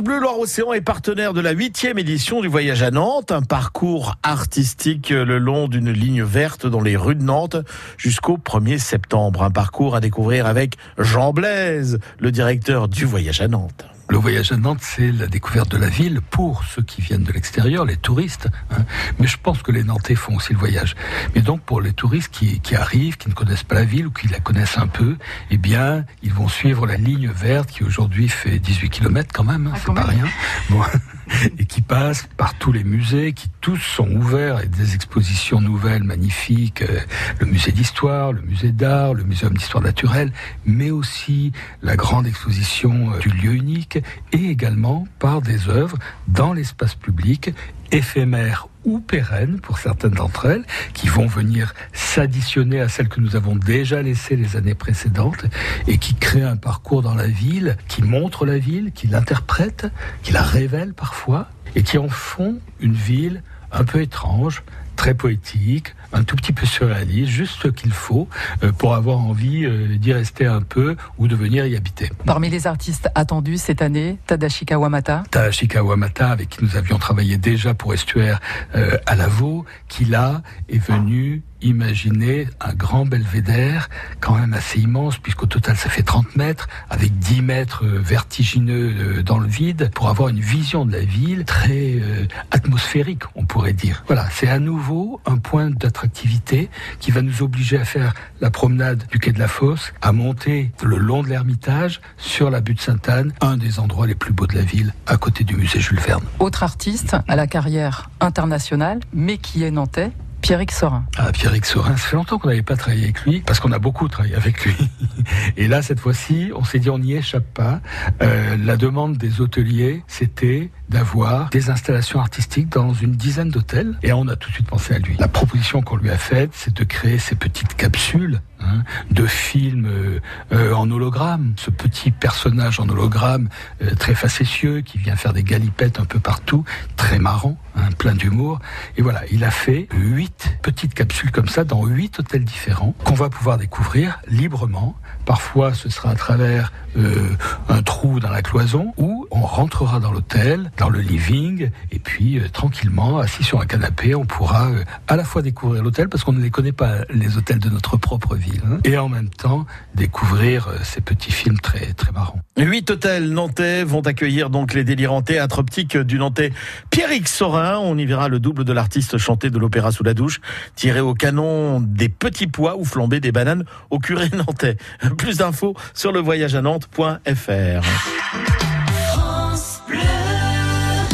France Bleu Loire-Océan est partenaire de la huitième édition du Voyage à Nantes, un parcours artistique le long d'une ligne verte dans les rues de Nantes jusqu'au 1er septembre. Un parcours à découvrir avec Jean Blaise, le directeur du Voyage à Nantes. Le voyage à Nantes, c'est la découverte de la ville pour ceux qui viennent de l'extérieur, les touristes. Hein. Mais je pense que les Nantais font aussi le voyage. Mais donc pour les touristes qui, qui, arrivent, qui ne connaissent pas la ville ou qui la connaissent un peu, eh bien, ils vont suivre la ligne verte qui aujourd'hui fait 18 km quand même, hein, ah, c'est pas rien. Bon. passe par tous les musées, qui tous sont ouverts et des expositions nouvelles magnifiques, euh, le musée d'histoire, le musée d'art, le muséum d'histoire naturelle, mais aussi la grande exposition euh, du lieu unique et également par des œuvres dans l'espace public éphémères ou pérennes pour certaines d'entre elles, qui vont venir s'additionner à celles que nous avons déjà laissées les années précédentes et qui créent un parcours dans la ville, qui montre la ville, qui l'interprète, qui la révèle parfois et qui en font une ville un peu étrange, très poétique, un tout petit peu surréaliste, juste ce qu'il faut euh, pour avoir envie euh, d'y rester un peu ou de venir y habiter. Parmi les artistes attendus cette année, Tadashi Kawamata. Tadashi Kawamata, avec qui nous avions travaillé déjà pour Estuaire euh, à Lavaux, qui là est venu imaginer un grand belvédère, quand même assez immense, puisqu'au total ça fait 30 mètres, avec 10 mètres euh, vertigineux euh, dans le vide, pour avoir une vision de la ville très euh, atmosphérique, on pourrait dire. Voilà, c'est à nouveau un point d'attractivité qui va nous obliger à faire la promenade du quai de la Fosse, à monter le long de l'Ermitage sur la butte Sainte-Anne, un des endroits les plus beaux de la ville, à côté du musée Jules Verne. Autre artiste à la carrière internationale, mais qui est nantais, Pierrick Sorin. Ah, Pierrick Sorin, ça fait longtemps qu'on n'avait pas travaillé avec lui, parce qu'on a beaucoup travaillé avec lui. Et là, cette fois-ci, on s'est dit, on n'y échappe pas. Euh, la demande des hôteliers, c'était d'avoir des installations artistiques dans une dizaine d'hôtels. Et on a tout de suite pensé à lui. La proposition qu'on lui a faite, c'est de créer ces petites capsules hein, de films euh, euh, en hologramme. Ce petit personnage en hologramme euh, très facétieux qui vient faire des galipettes un peu partout, très marrant, hein, plein d'humour. Et voilà, il a fait huit petites capsules comme ça dans huit hôtels différents qu'on va pouvoir découvrir librement. Parfois, ce sera à travers un trou dans la cloison ou on rentrera dans l'hôtel dans le living et puis euh, tranquillement assis sur un canapé, on pourra euh, à la fois découvrir l'hôtel parce qu'on ne les connaît pas les hôtels de notre propre ville hein, et en même temps découvrir euh, ces petits films très très marrants. Huit hôtels nantais vont accueillir donc les délirants théâtres optiques du nantais Pierrick Sorin. On y verra le double de l'artiste chanté de l'opéra sous la douche, tiré au canon des petits pois ou flambé des bananes au curé nantais. Plus d'infos sur le voyage à Nantes.fr. terra.